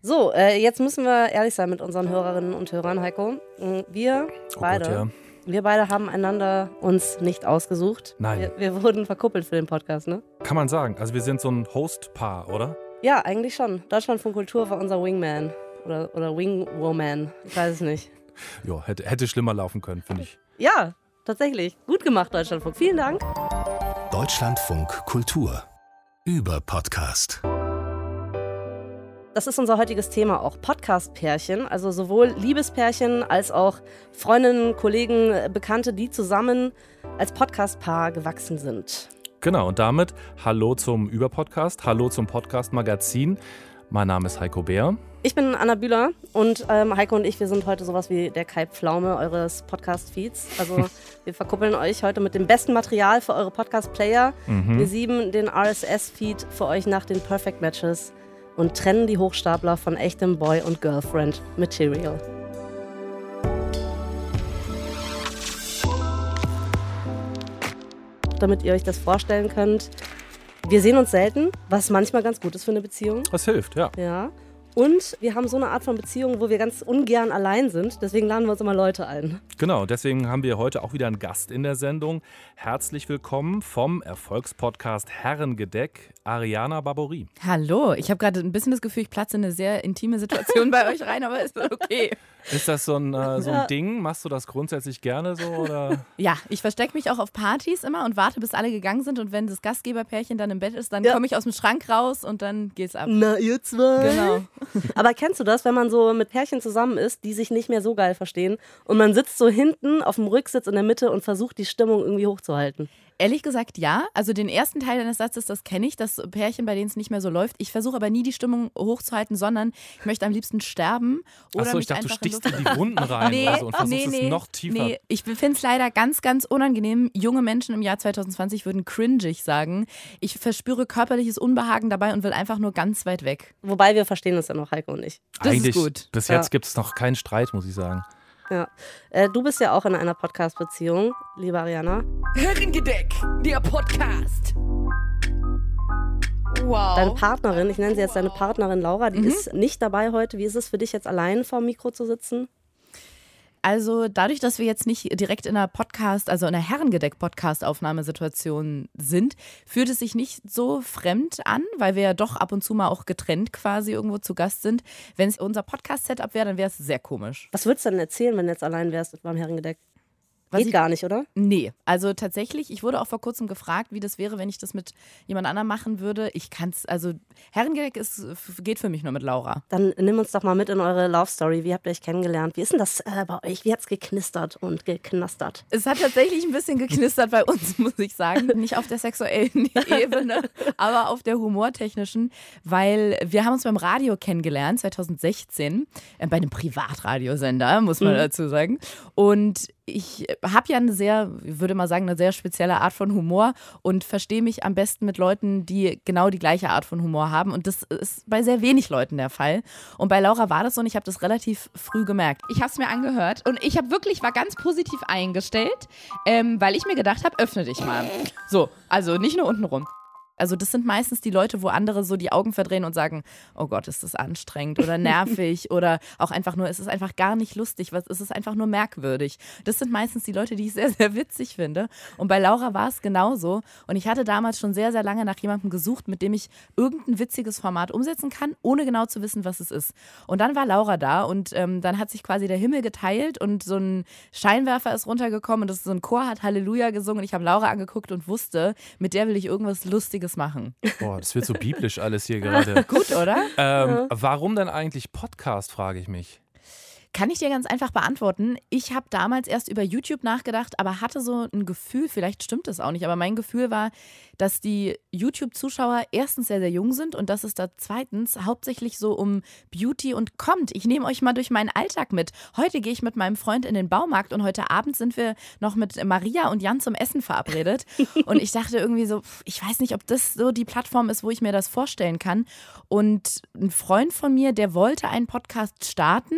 So, äh, jetzt müssen wir ehrlich sein mit unseren Hörerinnen und Hörern, Heiko. Mm, Wir Oh beide, Gott, ja. wir beide haben einander uns nicht ausgesucht. Nein. Wir, wir wurden verkuppelt für den Podcast, ne? Kann man sagen. Also wir sind so ein Host-Paar, oder? Ja, eigentlich schon. Deutschland von Kultur war unser Wingman. Oder, oder Wingwoman. Ich weiß es nicht. Ja, hätte, hätte schlimmer laufen können, finde ich. Ja, tatsächlich. Gut gemacht, Deutschlandfunk. Vielen Dank. Deutschlandfunk Kultur über Podcast. Das ist unser heutiges Thema auch. Podcast-Pärchen. Also sowohl Liebespärchen als auch Freundinnen, Kollegen, Bekannte, die zusammen als Podcast-Paar gewachsen sind. Genau, und damit hallo zum Überpodcast, hallo zum Podcast-Magazin. Mein Name ist Heiko Bär. Ich bin Anna Bühler und ähm, Heiko und ich, wir sind heute sowas wie der Kai Pflaume eures Podcast-Feeds. Also wir verkuppeln euch heute mit dem besten Material für eure Podcast-Player. Wir sieben den RSS-Feed für euch nach den Perfect Matches und trennen die Hochstapler von echtem Boy- und Girlfriend-Material. Damit ihr euch das vorstellen könnt, wir sehen uns selten, was manchmal ganz gut ist für eine Beziehung. Das hilft, ja. Ja. Und wir haben so eine Art von Beziehung, wo wir ganz ungern allein sind. Deswegen laden wir uns immer Leute ein. Genau, deswegen haben wir heute auch wieder einen Gast in der Sendung. Herzlich willkommen vom Erfolgspodcast Herrengedeck, Ariana Barbouri. Hallo, ich habe gerade ein bisschen das Gefühl, ich platze in eine sehr intime Situation bei euch rein, aber ist okay. Ist das so ein, äh, so Ja. ein Ding? Machst du das grundsätzlich gerne so? Oder? Ja, ich verstecke mich auch auf Partys immer und warte, bis alle gegangen sind und wenn das Gastgeberpärchen dann im Bett ist, dann Ja. komme ich aus dem Schrank raus und dann geht's ab. Na, ihr zwei. Genau. Aber kennst du das, wenn man so mit Pärchen zusammen ist, die sich nicht mehr so geil verstehen und man sitzt so hinten auf dem Rücksitz in der Mitte und versucht, die Stimmung irgendwie hochzuhalten? Ehrlich gesagt, ja. Also den ersten Teil deines Satzes, das kenne ich, das Pärchen, bei denen es nicht mehr so läuft. Ich versuche aber nie die Stimmung hochzuhalten, sondern ich möchte am liebsten sterben oder Achso, mich ich dachte, du einfach in stichst Luft in die Wunden rein Nee, oder so und versuchst nee, nee, es noch tiefer. Nee, ich finde es leider ganz, ganz unangenehm. Junge Menschen im Jahr 2020 würden cringig sagen. Ich verspüre körperliches Unbehagen dabei und will einfach nur ganz weit weg. Wobei wir verstehen uns ja noch, Heiko und ich. Das ist Eigentlich, gut. bis Ja. jetzt gibt es noch keinen Streit, muss ich sagen. Ja. Äh, du bist ja auch in einer Podcast-Beziehung, liebe Ariana. Herrengedeck, der Podcast. Wow. Deine Partnerin, ich nenne sie jetzt deine Partnerin Laura, die ist nicht dabei heute. Wie ist es für dich jetzt allein vor dem Mikro zu sitzen? Also dadurch, dass wir jetzt nicht direkt in einer Podcast, also in einer Herrengedeck-Podcast-Aufnahmesituation sind, fühlt es sich nicht so fremd an, weil wir ja doch ab und zu mal auch getrennt quasi irgendwo zu Gast sind. Wenn es unser Podcast-Setup wäre, dann wäre es sehr komisch. Was würdest du denn erzählen, wenn du jetzt allein wärst beim Herrengedeck? Was Geht ich- gar nicht, oder? Nee, also tatsächlich, ich wurde auch vor kurzem gefragt, wie das wäre, wenn ich das mit jemand anderem machen würde. Ich kann es, also Herrengedeck ist, geht für mich nur mit Laura. Dann nimm uns doch mal mit in eure Love Story. Wie habt ihr euch kennengelernt? Wie ist denn das äh, bei euch? Wie hat's geknistert und geknastert? Es hat tatsächlich ein bisschen geknistert bei uns, muss ich sagen. Nicht auf der sexuellen Ebene, aber auf der humortechnischen, weil wir haben uns beim Radio kennengelernt, 2016, äh, bei einem Privatradiosender, muss man dazu sagen. Und ich habe ja eine sehr, würde mal sagen, eine sehr spezielle Art von Humor und verstehe mich am besten mit Leuten, die genau die gleiche Art von Humor haben. Und das ist bei sehr wenig Leuten der Fall. Und bei Laura war das so und ich habe das relativ früh gemerkt. Ich habe es mir angehört und ich habe wirklich war ganz positiv eingestellt, ähm, weil ich mir gedacht habe, öffne dich mal. So, also nicht nur unten rum. Also das sind meistens die Leute, wo andere so die Augen verdrehen und sagen, oh Gott, ist das anstrengend oder nervig oder auch einfach nur, es ist einfach gar nicht lustig, was es ist einfach nur merkwürdig. Das sind meistens die Leute, die ich sehr, sehr witzig finde. Und bei Laura war es genauso. Und ich hatte damals schon sehr, sehr lange nach jemandem gesucht, mit dem ich irgendein witziges Format umsetzen kann, ohne genau zu wissen, was es ist. Und dann war Laura da und ähm, dann hat sich quasi der Himmel geteilt und so ein Scheinwerfer ist runtergekommen und das so ein Chor hat Halleluja gesungen und ich habe Laura angeguckt und wusste, mit der will ich irgendwas Lustiges machen. Boah, das wird so biblisch alles hier gerade. Gut, oder? Ähm, warum denn eigentlich Podcast, frage ich mich. Kann ich dir ganz einfach beantworten. Ich habe damals erst über YouTube nachgedacht, aber hatte so ein Gefühl, vielleicht stimmt es auch nicht, aber mein Gefühl war, dass die YouTube-Zuschauer erstens sehr, sehr jung sind und dass es da zweitens hauptsächlich so um Beauty und kommt. Ich nehme euch mal durch meinen Alltag mit. Heute gehe ich mit meinem Freund in den Baumarkt und heute Abend sind wir noch mit Maria und Jan zum Essen verabredet. Und ich dachte irgendwie so, ich weiß nicht, ob das so die Plattform ist, wo ich mir das vorstellen kann. Und ein Freund von mir, der wollte einen Podcast starten.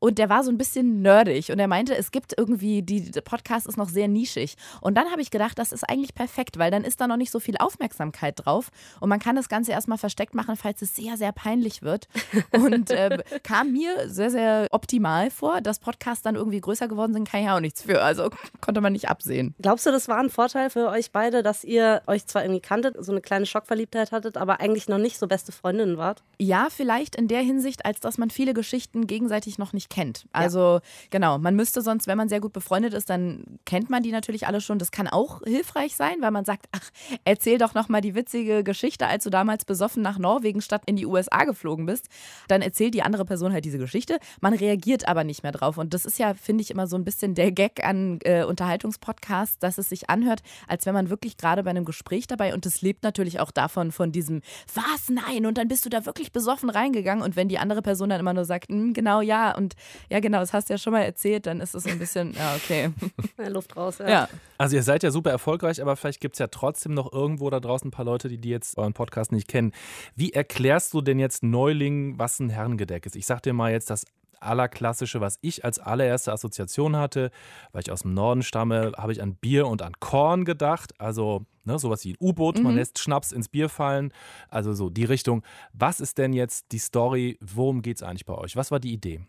Und der war so ein bisschen nerdig und er meinte, es gibt irgendwie, die der Podcast ist noch sehr nischig. Und dann habe ich gedacht, das ist eigentlich perfekt, weil dann ist da noch nicht so viel Aufmerksamkeit drauf und man kann das Ganze erstmal versteckt machen, falls es sehr, sehr peinlich wird. Und äh, kam mir sehr, sehr optimal vor, dass Podcasts dann irgendwie größer geworden sind, kann ich auch nichts für. Also konnte man nicht absehen. Glaubst du, das war ein Vorteil für euch beide, dass ihr euch zwar irgendwie kanntet, so eine kleine Schockverliebtheit hattet, aber eigentlich noch nicht so beste Freundinnen wart? Ja, vielleicht in der Hinsicht, als dass man viele Geschichten gegenseitig noch nicht kennt. Also ja. genau, man müsste sonst, wenn man sehr gut befreundet ist, dann kennt man die natürlich alle schon. Das kann auch hilfreich sein, weil man sagt, ach, erzähl doch noch mal die witzige Geschichte, als du damals besoffen nach Norwegen statt in die USA geflogen bist. Dann erzählt die andere Person halt diese Geschichte. Man reagiert aber nicht mehr drauf. Und das ist ja, finde ich, immer so ein bisschen der Gag an äh, Unterhaltungspodcasts, dass es sich anhört, als wenn man wirklich gerade bei einem Gespräch dabei und das lebt natürlich auch davon, von diesem, was, nein, und dann bist du da wirklich besoffen reingegangen. Und wenn die andere Person dann immer nur sagt, hm, genau, ja, und ja, genau, das hast du ja schon mal erzählt, dann ist es ein bisschen, ja, okay. Luft raus, ja. ja. Also ihr seid ja super erfolgreich, aber vielleicht gibt es ja trotzdem noch irgendwo da draußen ein paar Leute, die, die jetzt euren Podcast nicht kennen. Wie erklärst du denn jetzt Neulingen, was ein Herrengedeck ist? Ich sag dir mal jetzt das allerklassische, was ich als allererste Assoziation hatte, weil ich aus dem Norden stamme, habe ich an Bier und an Korn gedacht. Also ne, sowas wie ein U-Boot, mhm. man lässt Schnaps ins Bier fallen. Also so die Richtung. Was ist denn jetzt die Story? Worum geht es eigentlich bei euch? Was war die Idee?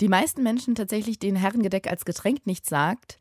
Die meisten Menschen tatsächlich, denen Herrengedeck als Getränk nichts sagt,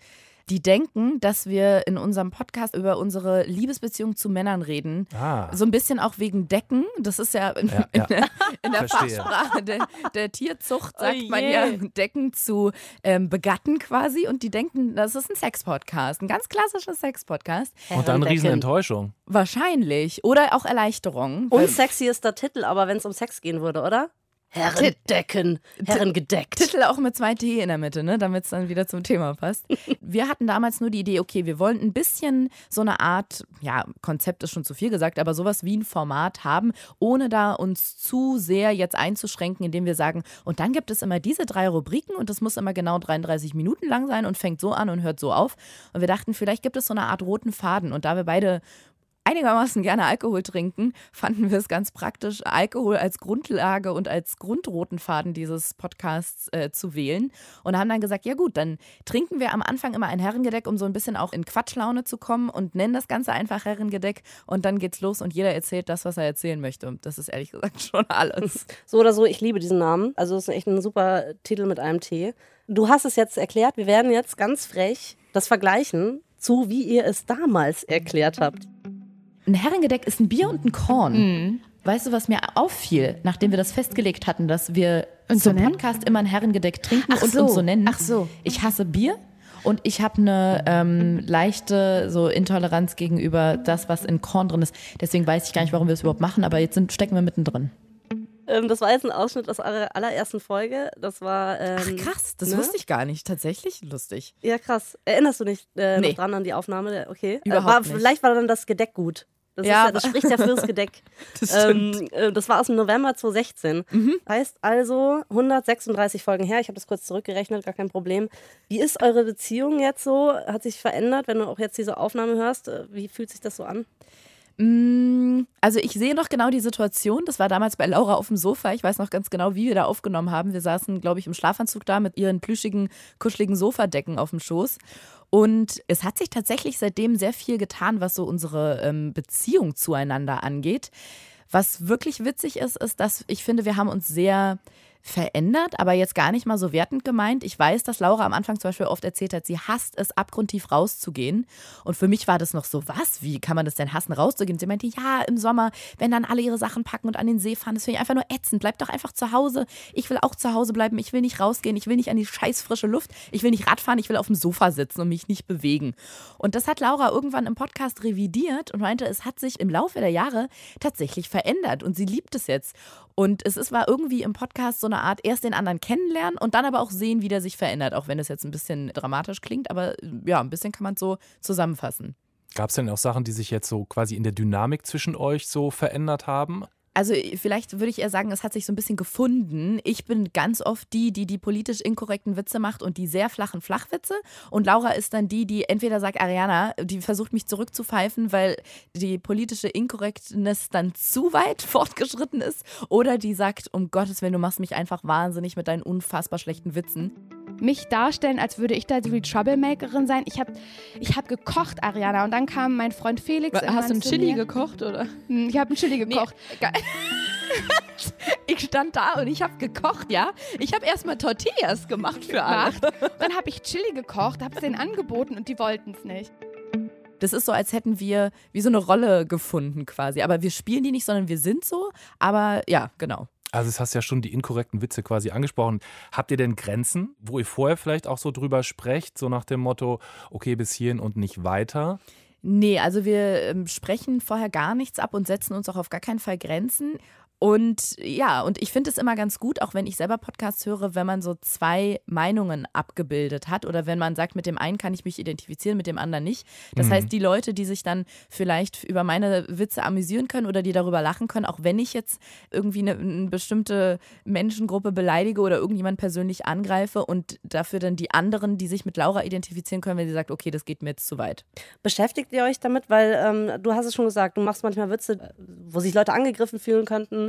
die denken, dass wir in unserem Podcast über unsere Liebesbeziehung zu Männern reden. Ah. So ein bisschen auch wegen Decken. Das ist ja in, ja, in der, in der Fachsprache der, der, Tierzucht, sagt oh man ja Decken zu ähm, begatten quasi. Und die denken, das ist ein Sex-Podcast, ein ganz klassischer Sex-Podcast. Und dann Riesenenttäuschung. Wahrscheinlich. Oder auch Erleichterung. Unsexyester Titel, aber wenn es um Sex gehen würde, oder? Herrendecken, Herrengedeckt. Titel auch mit zwei T in der Mitte, ne, damit es dann wieder zum Thema passt. Wir hatten damals nur die Idee, okay, wir wollen ein bisschen so eine Art, ja, Konzept ist schon zu viel gesagt, aber sowas wie ein Format haben, ohne da uns zu sehr jetzt einzuschränken, indem wir sagen, und dann gibt es immer diese drei Rubriken und das muss immer genau 33 Minuten lang sein und fängt so an und hört so auf. Und wir dachten, vielleicht gibt es so eine Art roten Faden. Und da wir beide einigermaßen gerne Alkohol trinken, fanden wir es ganz praktisch, Alkohol als Grundlage und als grundroten Faden dieses Podcasts äh, zu wählen. Und haben dann gesagt, ja gut, dann trinken wir am Anfang immer ein Herrengedeck, um so ein bisschen auch in Quatschlaune zu kommen und nennen das Ganze einfach Herrengedeck. Und dann geht's los und jeder erzählt das, was er erzählen möchte. Und das ist ehrlich gesagt schon alles. So oder so, ich liebe diesen Namen. Also es ist echt ein super Titel mit einem T. Du hast es jetzt erklärt. Wir werden jetzt ganz frech das vergleichen zu, wie ihr es damals erklärt habt. Ein Herrengedeck ist ein Bier und ein Korn. Mhm. Weißt du, was mir auffiel, nachdem wir das festgelegt hatten, dass wir und zum so Podcast immer ein Herrengedeck trinken Ach und so. uns so nennen? Ach so. Ich hasse Bier und ich habe eine ähm, leichte so Intoleranz gegenüber das, was in Korn drin ist. Deswegen weiß ich gar nicht, warum wir es überhaupt machen, aber jetzt sind, stecken wir mittendrin. Ähm, das war jetzt ein Ausschnitt aus eurer allerersten Folge. Das war. Ähm, Ach krass, das ne? wusste ich gar nicht. Tatsächlich lustig. Ja, krass. Erinnerst du dich äh, nee. noch dran an die Aufnahme? Okay. Überhaupt äh, war, nicht. Vielleicht war dann das Gedeck gut. Das, ja, ja, das spricht ja fürs Gedeck. das, ähm, äh, das war aus dem November 2016. Mhm. Heißt also 136 Folgen her. Ich habe das kurz zurückgerechnet, gar kein Problem. Wie ist eure Beziehung jetzt so? Hat sich verändert, wenn du auch jetzt diese Aufnahme hörst? Äh, wie fühlt sich das so an? Mm, also ich sehe noch genau die Situation. Das war damals bei Laura auf dem Sofa. Ich weiß noch ganz genau, wie wir da aufgenommen haben. Wir saßen, glaube ich, im Schlafanzug da mit ihren plüschigen, kuscheligen Sofadecken auf dem Schoß. Und es hat sich tatsächlich seitdem sehr viel getan, was so unsere ähm, Beziehung zueinander angeht. Was wirklich witzig ist, ist, dass ich finde, wir haben uns sehr verändert, aber jetzt gar nicht mal so wertend gemeint. Ich weiß, dass Laura am Anfang zum Beispiel oft erzählt hat, sie hasst es, abgrundtief rauszugehen. Und für mich war das noch so, was? Wie kann man das denn hassen, rauszugehen? Sie meinte, ja, im Sommer, wenn dann alle ihre Sachen packen und an den See fahren, das finde ich einfach nur ätzend. Bleib doch einfach zu Hause. Ich will auch zu Hause bleiben. Ich will nicht rausgehen. Ich will nicht an die scheiß frische Luft. Ich will nicht Radfahren. Ich will auf dem Sofa sitzen und mich nicht bewegen. Und das hat Laura irgendwann im Podcast revidiert und meinte, es hat sich im Laufe der Jahre tatsächlich verändert und sie liebt es jetzt. Und es ist, war irgendwie im Podcast so eine Art, erst den anderen kennenlernen und dann aber auch sehen, wie der sich verändert, auch wenn es jetzt ein bisschen dramatisch klingt, aber ja, ein bisschen kann man es so zusammenfassen. Gab es denn auch Sachen, die sich jetzt so quasi in der Dynamik zwischen euch so verändert haben? Also vielleicht würde ich eher sagen, es hat sich so ein bisschen gefunden. Ich bin ganz oft die, die die politisch inkorrekten Witze macht und die sehr flachen Flachwitze. Und Laura ist dann die, die entweder sagt, Ariana, die versucht mich zurückzupfeifen, weil die politische Inkorrektness dann zu weit fortgeschritten ist. Oder die sagt, um Gottes Willen, du machst mich einfach wahnsinnig mit deinen unfassbar schlechten Witzen mich darstellen, als würde ich da so die Troublemakerin sein. Ich habe ich hab gekocht, Ariana, und dann kam mein Freund Felix. Hast du ein Chili gekocht, oder? Hm, ich habe ein Chili gekocht. Nee, ich stand da und ich habe gekocht, ja. Ich habe erstmal Tortillas gemacht für alle. Dann habe ich Chili gekocht, habe es denen angeboten und die wollten es nicht. Das ist so, als hätten wir wie so eine Rolle gefunden quasi. Aber wir spielen die nicht, sondern wir sind so. Aber ja, genau. Also, es hast ja schon die inkorrekten Witze quasi angesprochen. Habt ihr denn Grenzen, wo ihr vorher vielleicht auch so drüber sprecht, so nach dem Motto, okay, bis hierhin und nicht weiter? Nee, also wir ähm, sprechen vorher gar nichts ab und setzen uns auch auf gar keinen Fall Grenzen. Und ja, und ich finde es immer ganz gut, auch wenn ich selber Podcasts höre, wenn man so zwei Meinungen abgebildet hat oder wenn man sagt, mit dem einen kann ich mich identifizieren, mit dem anderen nicht. Das mhm. heißt, die Leute, die sich dann vielleicht über meine Witze amüsieren können oder die darüber lachen können, auch wenn ich jetzt irgendwie eine, eine bestimmte Menschengruppe beleidige oder irgendjemand persönlich angreife und dafür dann die anderen, die sich mit Laura identifizieren können, wenn sie sagt, okay, das geht mir jetzt zu weit. Beschäftigt ihr euch damit? Weil ähm, du hast es schon gesagt, du machst manchmal Witze, wo sich Leute angegriffen fühlen könnten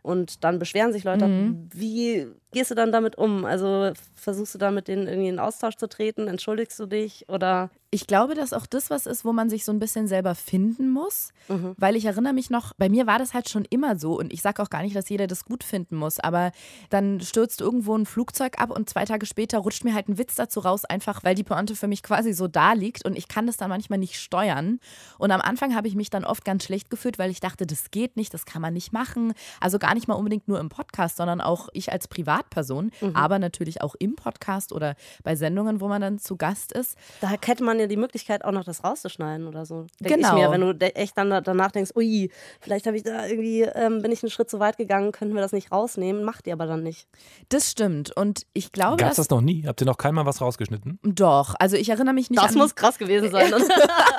und dann beschweren sich Leute. Mhm. Wie gehst du dann damit um? Also versuchst du da mit denen irgendwie in Austausch zu treten? Entschuldigst du dich oder? Ich glaube, dass auch das was ist, wo man sich so ein bisschen selber finden muss, mhm. weil ich erinnere mich noch, bei mir war das halt schon immer so und ich sage auch gar nicht, dass jeder das gut finden muss, aber dann stürzt irgendwo ein Flugzeug ab und zwei Tage später rutscht mir halt ein Witz dazu raus, einfach weil die Pointe für mich quasi so da liegt und ich kann das dann manchmal nicht steuern. Und am Anfang habe ich mich dann oft ganz schlecht gefühlt, weil ich dachte, das geht nicht, das kann man nicht machen. Also gar nicht mal unbedingt nur im Podcast, sondern auch ich als Privatperson, mhm. aber natürlich auch im Podcast oder bei Sendungen, wo man dann zu Gast ist. Da hätte man ja die Möglichkeit, auch noch das rauszuschneiden oder so. Denk genau. Ich mir, wenn du echt dann danach denkst, ui, vielleicht habe ich da irgendwie, ähm, bin ich einen Schritt zu weit gegangen, könnten wir das nicht rausnehmen, macht ihr aber dann nicht. Das stimmt. Und ich glaube. Gab es das noch nie? Habt ihr noch keinmal was rausgeschnitten? Doch. Also ich erinnere mich nicht das an. Das muss krass gewesen sein.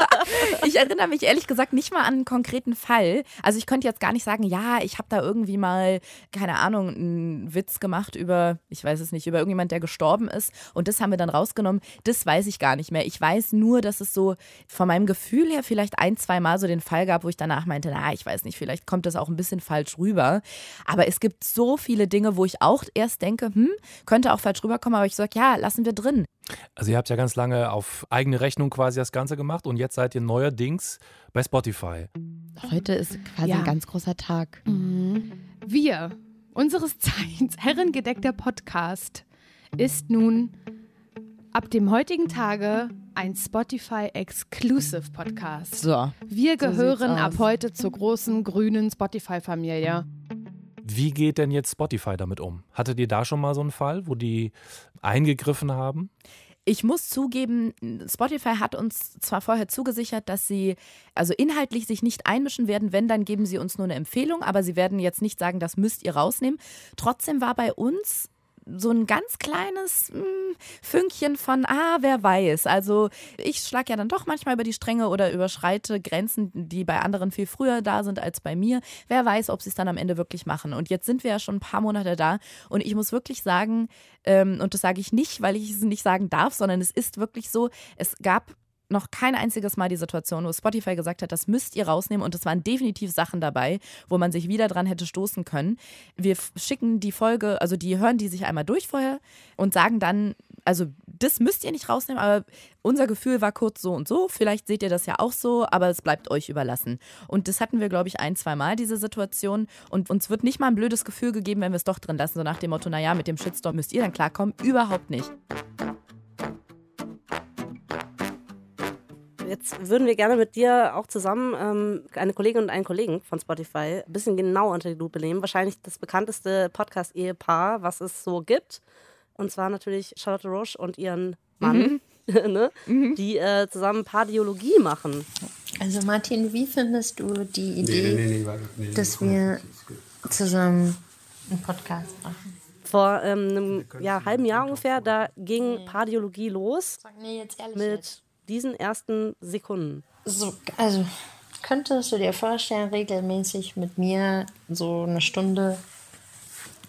ich erinnere mich ehrlich gesagt nicht mal an einen konkreten Fall. Also ich könnte jetzt gar nicht sagen, ja, ich habe da irgendwie mal, keine Ahnung, einen Witz gemacht über, ich weiß es nicht, über irgendjemand, der gestorben ist. Und das haben wir dann rausgenommen. Das weiß ich gar nicht mehr. Ich weiß nur, dass es so von meinem Gefühl her vielleicht ein, zwei Mal so den Fall gab, wo ich danach meinte, na, ich weiß nicht, vielleicht kommt das auch ein bisschen falsch rüber. Aber es gibt so viele Dinge, wo ich auch erst denke, hm, könnte auch falsch rüberkommen, aber ich sage, ja, lassen wir drin. Also ihr habt ja ganz lange auf eigene Rechnung quasi das Ganze gemacht und jetzt seid ihr neuerdings bei Spotify. Heute ist quasi ja. ein ganz großer Tag. Mhm. Wir, unseres Zeichens, herrengedeckter Podcast, ist nun ab dem heutigen Tage ein Spotify Exclusive Podcast. So. Wir gehören so ab heute zur großen grünen Spotify-Familie. Wie geht denn jetzt Spotify damit um? Hattet ihr da schon mal so einen Fall, wo die eingegriffen haben? Ich muss zugeben, Spotify hat uns zwar vorher zugesichert, dass sie also inhaltlich sich nicht einmischen werden, wenn, dann geben sie uns nur eine Empfehlung, aber sie werden jetzt nicht sagen, das müsst ihr rausnehmen. Trotzdem war bei uns so ein ganz kleines mh, hm, Fünkchen von, ah, wer weiß. Also ich schlage ja dann doch manchmal über die Stränge oder überschreite Grenzen, die bei anderen viel früher da sind als bei mir. Wer weiß, ob sie es dann am Ende wirklich machen. Und jetzt sind wir ja schon ein paar Monate da und ich muss wirklich sagen, ähm, und das sage ich nicht, weil ich es nicht sagen darf, sondern es ist wirklich so, es gab noch kein einziges Mal die Situation, wo Spotify gesagt hat, das müsst ihr rausnehmen und es waren definitiv Sachen dabei, wo man sich wieder dran hätte stoßen können. Wir schicken die Folge, also die hören die sich einmal durch vorher und sagen dann, also das müsst ihr nicht rausnehmen, aber unser Gefühl war kurz so und so. Vielleicht seht ihr das ja auch so, aber es bleibt euch überlassen. Und das hatten wir, glaube ich, ein, zwei Mal, diese Situation. Und uns wird nicht mal ein blödes Gefühl gegeben, wenn wir es doch drin lassen, so nach dem Motto, naja, mit dem Shitstorm müsst ihr dann klarkommen. Überhaupt nicht. Jetzt würden wir gerne mit dir auch zusammen ähm, eine Kollegin und einen Kollegen von Spotify ein bisschen genau unter die Lupe nehmen. Wahrscheinlich das bekannteste Podcast-Ehepaar, was es so gibt. Und zwar natürlich Charlotte Roche und ihren Mann, mhm. ne? mhm. die äh, zusammen Pardiologie machen. Also Martin, wie findest du die Idee, nee, nee, nee, dass wir zusammen einen Podcast machen? Vor ähm, einem ja, halben Jahr ungefähr, da ging Pardiologie los. Sag mir jetzt ehrlich mit jetzt diesen ersten Sekunden? So, also könntest du dir vorstellen, regelmäßig mit mir so eine Stunde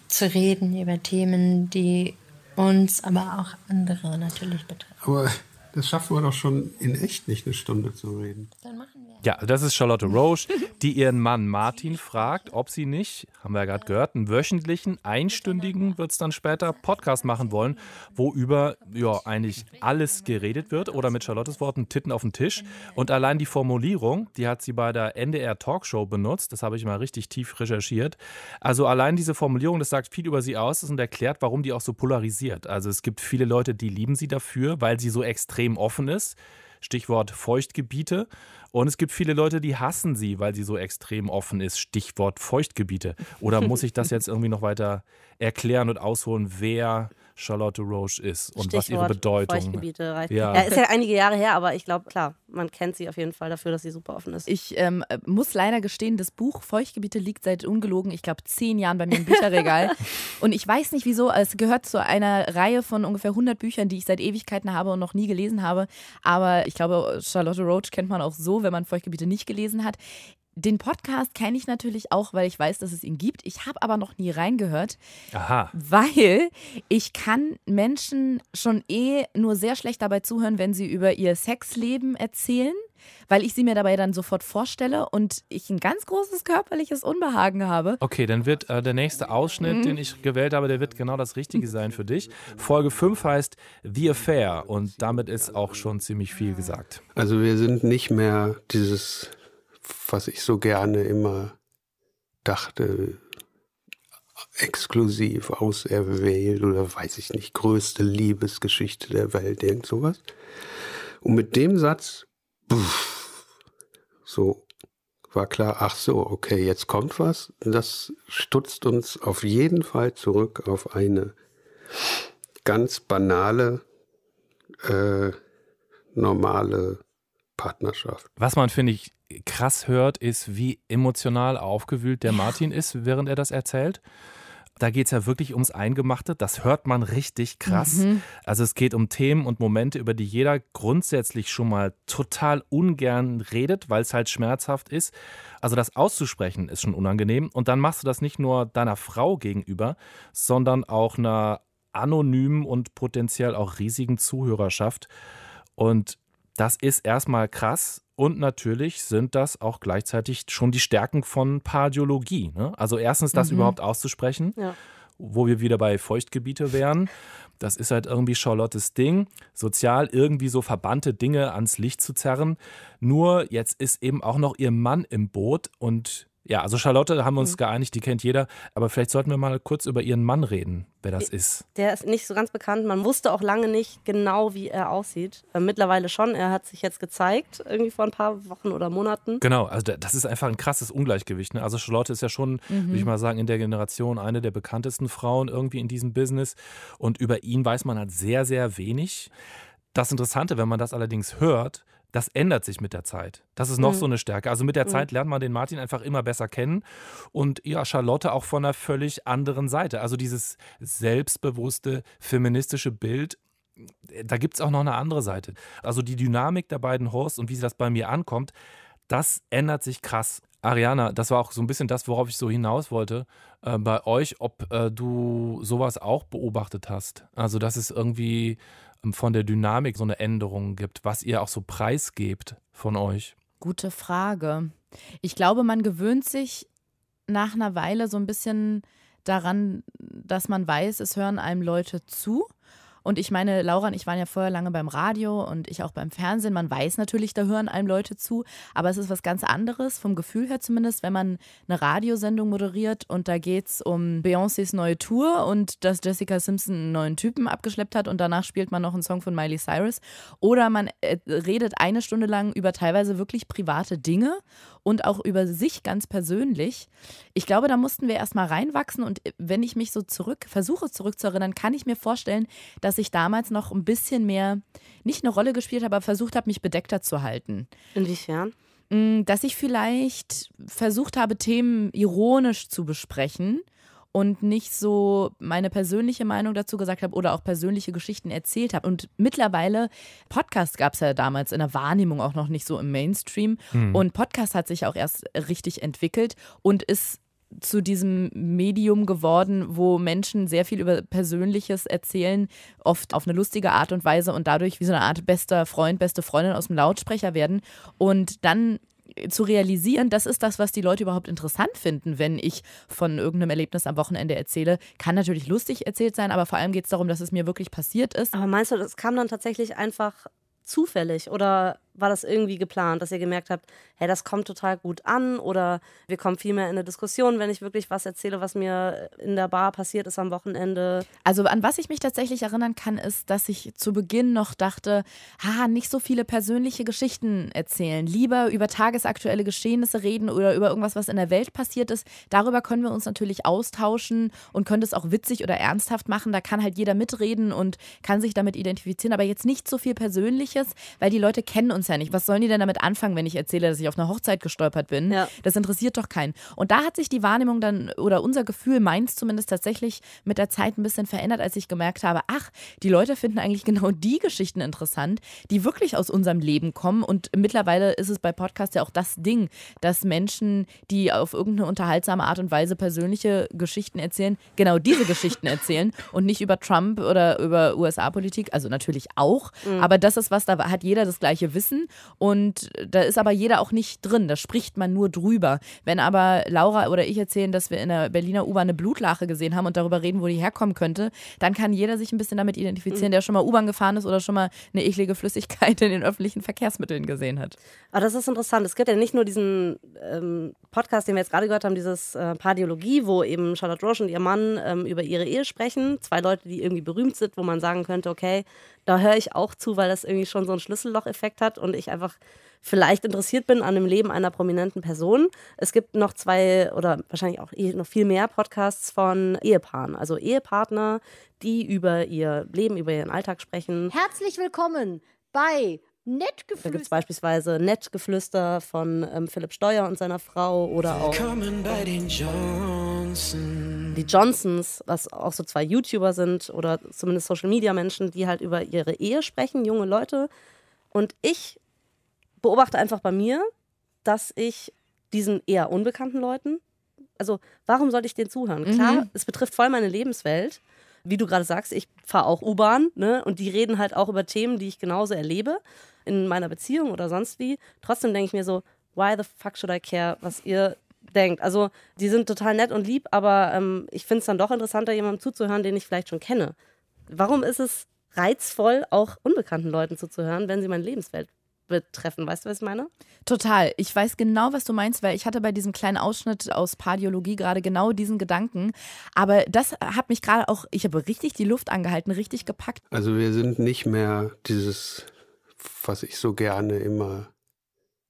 zu reden über Themen, die uns, aber auch andere natürlich betreffen? Aber das schaffen wir doch schon in echt nicht eine Stunde zu reden. Dann machen wir. Ja, das ist Charlotte Roche, die ihren Mann Martin fragt, ob sie nicht, haben wir ja gerade gehört, einen wöchentlichen, einstündigen, wird es dann später, Podcast machen wollen, wo über ja, eigentlich alles geredet wird oder mit Charlottes Worten Titten auf den Tisch. Und allein die Formulierung, die hat sie bei der NDR Talkshow benutzt, das habe ich mal richtig tief recherchiert. Also allein diese Formulierung, das sagt viel über sie aus und erklärt, warum die auch so polarisiert. Also es gibt viele Leute, die lieben sie dafür, weil sie so extrem offen ist. Stichwort Feuchtgebiete. Und es gibt viele Leute, die hassen sie, weil sie so extrem offen ist. Stichwort Feuchtgebiete. Oder muss ich das jetzt irgendwie noch weiter erklären und ausholen, wer Charlotte Roche ist und Stichwort was ihre Bedeutung Feuchtgebiete reicht. Ja. Ja. ist ja einige Jahre her, aber ich glaube, klar, man kennt sie auf jeden Fall dafür, dass sie super offen ist. Ich ähm, muss leider gestehen, das Buch Feuchtgebiete liegt seit ungelogen, ich glaube, zehn Jahren bei mir im Bücherregal. und ich weiß nicht wieso, es gehört zu einer Reihe von ungefähr 100 Büchern, die ich seit Ewigkeiten habe und noch nie gelesen habe. Aber ich glaube, Charlotte Roach kennt man auch so, wenn man Feuchtgebiete nicht gelesen hat. Den Podcast kenne ich natürlich auch, weil ich weiß, dass es ihn gibt. Ich habe aber noch nie reingehört, Aha. weil ich kann Menschen schon eh nur sehr schlecht dabei zuhören, wenn sie über ihr Sexleben erzählen, weil ich sie mir dabei dann sofort vorstelle und ich ein ganz großes körperliches Unbehagen habe. Okay, dann wird äh, der nächste Ausschnitt, den ich gewählt habe, der wird genau das Richtige sein für dich. Folge 5 heißt The Affair und damit ist auch schon ziemlich viel gesagt. Also wir sind nicht mehr dieses, was ich so gerne immer dachte, exklusiv, auserwählt oder weiß ich nicht, größte Liebesgeschichte der Welt, irgend sowas. Und mit dem Satz, puff, so war klar, ach so, okay, jetzt kommt was. Das stutzt uns auf jeden Fall zurück auf eine ganz banale, äh, normale Partnerschaft. Was man, finde ich, krass hört, ist, wie emotional aufgewühlt der Martin ist, während er das erzählt. Da geht es ja wirklich ums Eingemachte. Das hört man richtig krass. Also es geht um Themen und Momente, über die jeder grundsätzlich schon mal total ungern redet, weil es halt schmerzhaft ist. Also das auszusprechen ist schon unangenehm. Und dann machst du das nicht nur deiner Frau gegenüber, sondern auch einer anonymen und potenziell auch riesigen Zuhörerschaft. Und das ist erstmal krass. Und natürlich sind das auch gleichzeitig schon die Stärken von Pardiologie. Ne? Also erstens das überhaupt auszusprechen, Ja. wo wir wieder bei Feuchtgebiete wären. Das ist halt irgendwie Charlottes Ding, sozial irgendwie so verbannte Dinge ans Licht zu zerren. Nur jetzt ist eben auch noch ihr Mann im Boot und ja, also Charlotte haben wir uns geeinigt, die kennt jeder, aber vielleicht sollten wir mal kurz über ihren Mann reden, wer das ist. Der ist nicht so ganz bekannt. Man wusste auch lange nicht genau, wie er aussieht. Äh, mittlerweile schon. Er hat sich jetzt gezeigt, irgendwie vor ein paar Wochen oder Monaten. Genau, also da- das ist einfach ein krasses Ungleichgewicht. Ne? Also Charlotte ist ja schon, würde ich mal sagen, in der Generation eine der bekanntesten Frauen irgendwie in diesem Business. Und über ihn weiß man halt sehr, sehr wenig. Das Interessante, wenn man das allerdings hört, das ändert sich mit der Zeit. Das ist noch so eine Stärke. Also mit der Zeit lernt man den Martin einfach immer besser kennen und ja, Charlotte auch von einer völlig anderen Seite. Also dieses selbstbewusste, feministische Bild, da gibt es auch noch eine andere Seite. Also die Dynamik der beiden Hosts und wie sie das bei mir ankommt, das ändert sich krass. Ariana, das war auch so ein bisschen das, worauf ich so hinaus wollte, äh, bei euch, ob äh, du sowas auch beobachtet hast. Also, dass es irgendwie von der Dynamik so eine Änderung gibt, was ihr auch so preisgebt von euch. Gute Frage. Ich glaube, man gewöhnt sich nach einer Weile so ein bisschen daran, dass man weiß, es hören einem Leute zu. Und ich meine, Laura und ich waren ja vorher lange beim Radio und ich auch beim Fernsehen. Man weiß natürlich, da hören einem Leute zu, aber es ist was ganz anderes, vom Gefühl her zumindest, wenn man eine Radiosendung moderiert und da geht es um Beyoncés neue Tour und dass Jessica Simpson einen neuen Typen abgeschleppt hat und danach spielt man noch einen Song von Miley Cyrus. Oder man äh, redet eine Stunde lang über teilweise wirklich private Dinge und auch über sich ganz persönlich. Ich glaube, da mussten wir erstmal reinwachsen und äh, wenn ich mich so zurück, versuche zurückzuerinnern, kann ich mir vorstellen, dass ich damals noch ein bisschen mehr, nicht eine Rolle gespielt habe, aber versucht habe, mich bedeckter zu halten. Inwiefern? Mm, Dass ich vielleicht versucht habe, Themen ironisch zu besprechen und nicht so meine persönliche Meinung dazu gesagt habe oder auch persönliche Geschichten erzählt habe. Und mittlerweile, Podcast gab es ja damals in der Wahrnehmung auch noch nicht so im Mainstream. Mhm. Und Podcast hat sich auch erst richtig entwickelt und ist zu diesem Medium geworden, wo Menschen sehr viel über Persönliches erzählen, oft auf eine lustige Art und Weise und dadurch wie so eine Art bester Freund, beste Freundin aus dem Lautsprecher werden. Und dann zu realisieren, das ist das, was die Leute überhaupt interessant finden, wenn ich von irgendeinem Erlebnis am Wochenende erzähle. Kann natürlich lustig erzählt sein, aber vor allem geht es darum, dass es mir wirklich passiert ist. Aber meinst du, das kam dann tatsächlich einfach zufällig oder war das irgendwie geplant, dass ihr gemerkt habt, hey, das kommt total gut an oder wir kommen viel mehr in eine Diskussion, wenn ich wirklich was erzähle, was mir in der Bar passiert ist am Wochenende? Also an was ich mich tatsächlich erinnern kann, ist, dass ich zu Beginn noch dachte, ha, nicht so viele persönliche Geschichten erzählen, lieber über tagesaktuelle Geschehnisse reden oder über irgendwas, was in der Welt passiert ist. Darüber können wir uns natürlich austauschen und können das auch witzig oder ernsthaft machen. Da kann halt jeder mitreden und kann sich damit identifizieren, aber jetzt nicht so viel Persönliches, weil die Leute kennen uns uns ja nicht. Was sollen die denn damit anfangen, wenn ich erzähle, dass ich auf einer Hochzeit gestolpert bin? Ja. Das interessiert doch keinen. Und da hat sich die Wahrnehmung dann, oder unser Gefühl, meins zumindest tatsächlich mit der Zeit ein bisschen verändert, als ich gemerkt habe, ach, die Leute finden eigentlich genau die Geschichten interessant, die wirklich aus unserem Leben kommen. Und mittlerweile ist es bei Podcasts ja auch das Ding, dass Menschen, die auf irgendeine unterhaltsame Art und Weise persönliche Geschichten erzählen, genau diese Geschichten erzählen und nicht über Trump oder über USA-Politik. Also natürlich auch, mhm. aber das ist was, da hat jeder das gleiche Wissen wissen und da ist aber jeder auch nicht drin, da spricht man nur drüber. Wenn aber Laura oder ich erzählen, dass wir in der Berliner U-Bahn eine Blutlache gesehen haben und darüber reden, wo die herkommen könnte, dann kann jeder sich ein bisschen damit identifizieren, der schon mal U-Bahn gefahren ist oder schon mal eine eklige Flüssigkeit in den öffentlichen Verkehrsmitteln gesehen hat. Aber das ist interessant. Es gibt ja nicht nur diesen ähm, Podcast, den wir jetzt gerade gehört haben, dieses äh, Pardiologie, wo eben Charlotte Roche und ihr Mann ähm, über ihre Ehe sprechen. Zwei Leute, die irgendwie berühmt sind, wo man sagen könnte, okay, da höre ich auch zu, weil das irgendwie schon so einen Schlüsselloch-Effekt hat und ich einfach vielleicht interessiert bin an dem Leben einer prominenten Person. Es gibt noch zwei oder wahrscheinlich auch eh noch viel mehr Podcasts von Ehepaaren, also Ehepartner, die über ihr Leben, über ihren Alltag sprechen. Herzlich willkommen bei Nettgeflüster. Da gibt es beispielsweise Nettgeflüster von ähm, Philipp Steuer und seiner Frau oder auch die Johnsons, was auch so zwei YouTuber sind oder zumindest Social Media Menschen, die halt über ihre Ehe sprechen, junge Leute. Und ich beobachte einfach bei mir, dass ich diesen eher unbekannten Leuten, also warum sollte ich denen zuhören? Klar, mhm. es betrifft voll meine Lebenswelt. Wie du gerade sagst, ich fahre auch U-Bahn, ne? Und die reden halt auch über Themen, die ich genauso erlebe in meiner Beziehung oder sonst wie. Trotzdem denke ich mir so, why the fuck should I care, was ihr denkt. Also die sind total nett und lieb, aber ähm, ich finde es dann doch interessanter, jemandem zuzuhören, den ich vielleicht schon kenne. Warum ist es reizvoll, auch unbekannten Leuten zuzuhören, wenn sie meine Lebenswelt betreffen. Weißt du, was ich meine? Total. Ich weiß genau, was du meinst, weil ich hatte bei diesem kleinen Ausschnitt aus Pardiologie gerade genau diesen Gedanken. Aber das hat mich gerade auch, ich habe richtig die Luft angehalten, richtig gepackt. Also wir sind nicht mehr dieses, was ich so gerne immer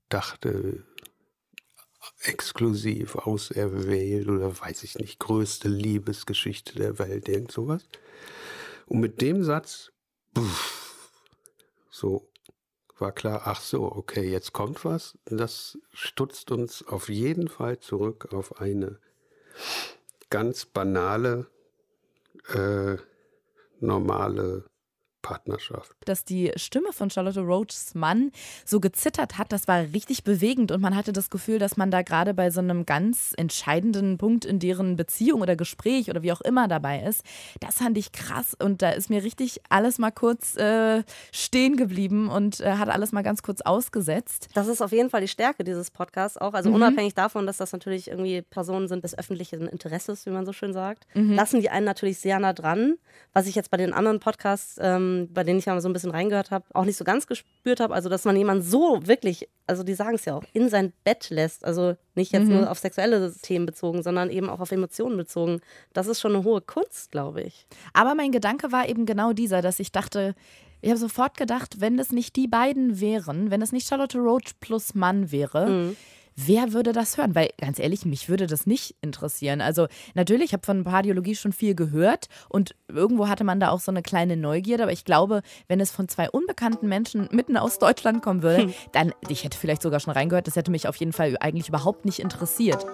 dachte, exklusiv, auserwählt oder weiß ich nicht, größte Liebesgeschichte der Welt, irgend sowas. Und mit dem Satz, pff, so war klar, ach so, okay, jetzt kommt was. Das stutzt uns auf jeden Fall zurück auf eine ganz banale, äh, normale Partnerschaft. Dass die Stimme von Charlotte Roachs Mann so gezittert hat, das war richtig bewegend und man hatte das Gefühl, dass man da gerade bei so einem ganz entscheidenden Punkt in deren Beziehung oder Gespräch oder wie auch immer dabei ist. Das fand ich krass und da ist mir richtig alles mal kurz äh, stehen geblieben und äh, hat alles mal ganz kurz ausgesetzt. Das ist auf jeden Fall die Stärke dieses Podcasts auch. Also mhm. unabhängig davon, dass das natürlich irgendwie Personen sind des öffentlichen Interesses, wie man so schön sagt, mhm. lassen die einen natürlich sehr nah dran. Was ich jetzt bei den anderen Podcasts ähm, bei denen ich ja so ein bisschen reingehört habe, auch nicht so ganz gespürt habe. Also, dass man jemanden so wirklich, also die sagen es ja auch, in sein Bett lässt. Also nicht jetzt mhm. nur auf sexuelle Themen bezogen, sondern eben auch auf Emotionen bezogen. Das ist schon eine hohe Kunst, glaube ich. Aber mein Gedanke war eben genau dieser, dass ich dachte, ich habe sofort gedacht, wenn es nicht die beiden wären, wenn es nicht Charlotte Roach plus Mann wäre, mhm wer würde das hören? Weil ganz ehrlich, mich würde das nicht interessieren. Also natürlich, ich habe von Pardiologie schon viel gehört und irgendwo hatte man da auch so eine kleine Neugierde, aber ich glaube, wenn es von zwei unbekannten Menschen mitten aus Deutschland kommen würde, hm. dann, ich hätte vielleicht sogar schon reingehört, das hätte mich auf jeden Fall eigentlich überhaupt nicht interessiert.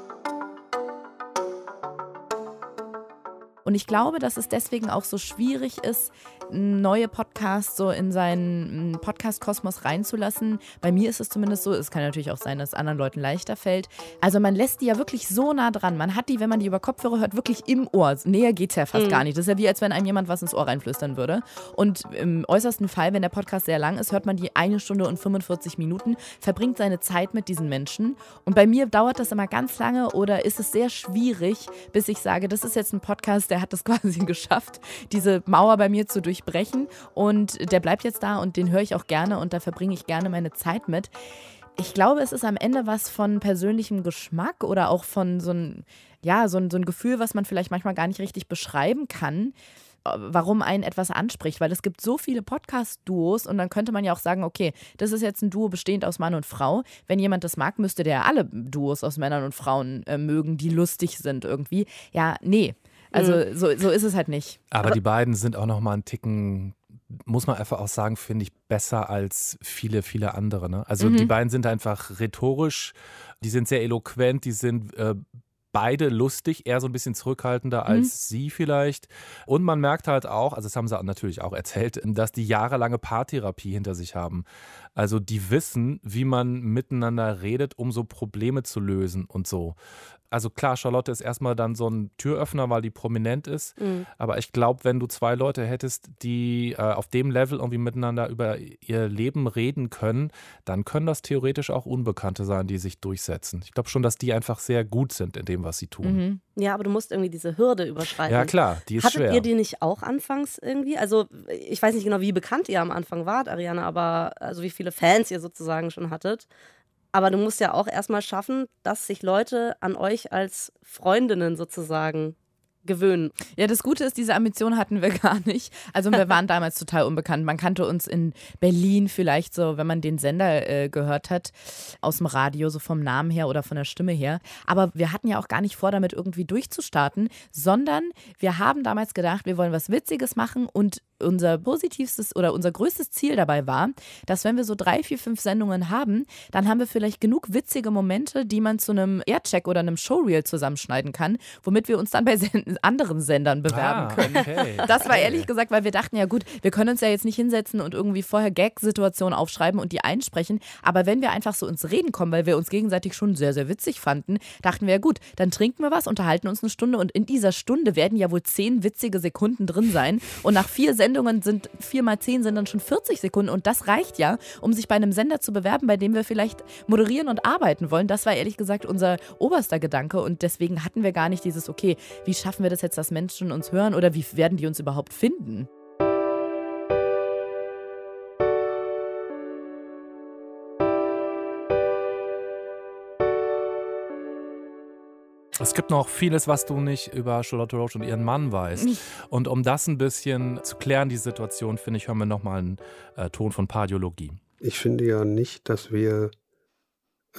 Und ich glaube, dass es deswegen auch so schwierig ist, neue Podcasts so in seinen Podcast-Kosmos reinzulassen. Bei mir ist es zumindest so, es kann natürlich auch sein, dass es anderen Leuten leichter fällt. Also man lässt die ja wirklich so nah dran. Man hat die, wenn man die über Kopfhörer hört, wirklich im Ohr. Näher geht es ja fast Mhm. gar nicht. Das ist ja wie, als wenn einem jemand was ins Ohr reinflüstern würde. Und im äußersten Fall, wenn der Podcast sehr lang ist, hört man die eine Stunde und 45 Minuten, verbringt seine Zeit mit diesen Menschen. Und bei mir dauert das immer ganz lange oder ist es sehr schwierig, bis ich sage, das ist jetzt ein Podcast, der hat das quasi geschafft, diese Mauer bei mir zu durchbrechen. Und der bleibt jetzt da und den höre ich auch gerne und da verbringe ich gerne meine Zeit mit. Ich glaube, es ist am Ende was von persönlichem Geschmack oder auch von so ein, ja, so ein, so ein Gefühl, was man vielleicht manchmal gar nicht richtig beschreiben kann, äh, warum einen etwas anspricht. Weil es gibt so viele Podcast-Duos und dann könnte man ja auch sagen, okay, das ist jetzt ein Duo bestehend aus Mann und Frau. Wenn jemand das mag, müsste der alle Duos aus Männern und Frauen äh, mögen, die lustig sind irgendwie. Ja, nee. Also so, so ist es halt nicht. Aber, die beiden sind auch noch mal einen Ticken, muss man einfach auch sagen, finde ich besser als viele, viele andere. Ne? Also Mhm. die beiden sind einfach rhetorisch, die sind sehr eloquent, die sind äh, beide lustig, eher so ein bisschen zurückhaltender als sie vielleicht. Und man merkt halt auch, also das haben sie natürlich auch erzählt, dass die jahrelange Paartherapie hinter sich haben. Also die wissen, wie man miteinander redet, um so Probleme zu lösen und so. Also klar, Charlotte ist erstmal dann so ein Türöffner, weil die prominent ist. Mhm. Aber ich glaube, wenn du zwei Leute hättest, die äh, auf dem Level irgendwie miteinander über ihr Leben reden können, dann können das theoretisch auch Unbekannte sein, die sich durchsetzen. Ich glaube schon, dass die einfach sehr gut sind in dem, was sie tun. Mhm. Ja, aber du musst irgendwie diese Hürde überschreiten. Ja, klar, die ist Hattet schwer. ihr die nicht auch anfangs irgendwie? Also, ich weiß nicht genau, wie bekannt ihr am Anfang wart, Ariane, aber also wie viele Fans ihr sozusagen schon hattet. Aber du musst ja auch erstmal schaffen, dass sich Leute an euch als Freundinnen sozusagen gewöhnen. Ja, das Gute ist, diese Ambition hatten wir gar nicht. Also wir waren damals total unbekannt. Man kannte uns in Berlin vielleicht so, wenn man den Sender äh, gehört hat, aus dem Radio, so vom Namen her oder von der Stimme her. Aber wir hatten ja auch gar nicht vor, damit irgendwie durchzustarten, sondern wir haben damals gedacht, wir wollen was Witziges machen und unser positivstes oder unser größtes Ziel dabei war, dass wenn wir so drei, vier, fünf Sendungen haben, dann haben wir vielleicht genug witzige Momente, die man zu einem Aircheck oder einem Showreel zusammenschneiden kann, womit wir uns dann bei anderen Sendern bewerben Ah, können. okay. Das war ehrlich gesagt, weil wir dachten, ja gut, wir können uns ja jetzt nicht hinsetzen und irgendwie vorher Gag-Situationen aufschreiben und die einsprechen. Aber wenn wir einfach so ins Reden kommen, weil wir uns gegenseitig schon sehr, sehr witzig fanden, dachten wir, ja gut, dann trinken wir was, unterhalten uns eine Stunde und in dieser Stunde werden ja wohl zehn witzige Sekunden drin sein. Und nach vier Sendungen sind vier mal zehn sind dann schon 40 Sekunden und das reicht ja, um sich bei einem Sender zu bewerben, bei dem wir vielleicht moderieren und arbeiten wollen. Das war ehrlich gesagt unser oberster Gedanke und deswegen hatten wir gar nicht dieses, okay, wie schaffen wir das jetzt, dass Menschen uns hören oder wie werden die uns überhaupt finden? Es gibt noch vieles, was du nicht über Charlotte Roach und ihren Mann weißt. Und um das ein bisschen zu klären, die Situation, finde ich, hören wir nochmal einen äh, Ton von Pardiologie. Ich finde ja nicht, dass wir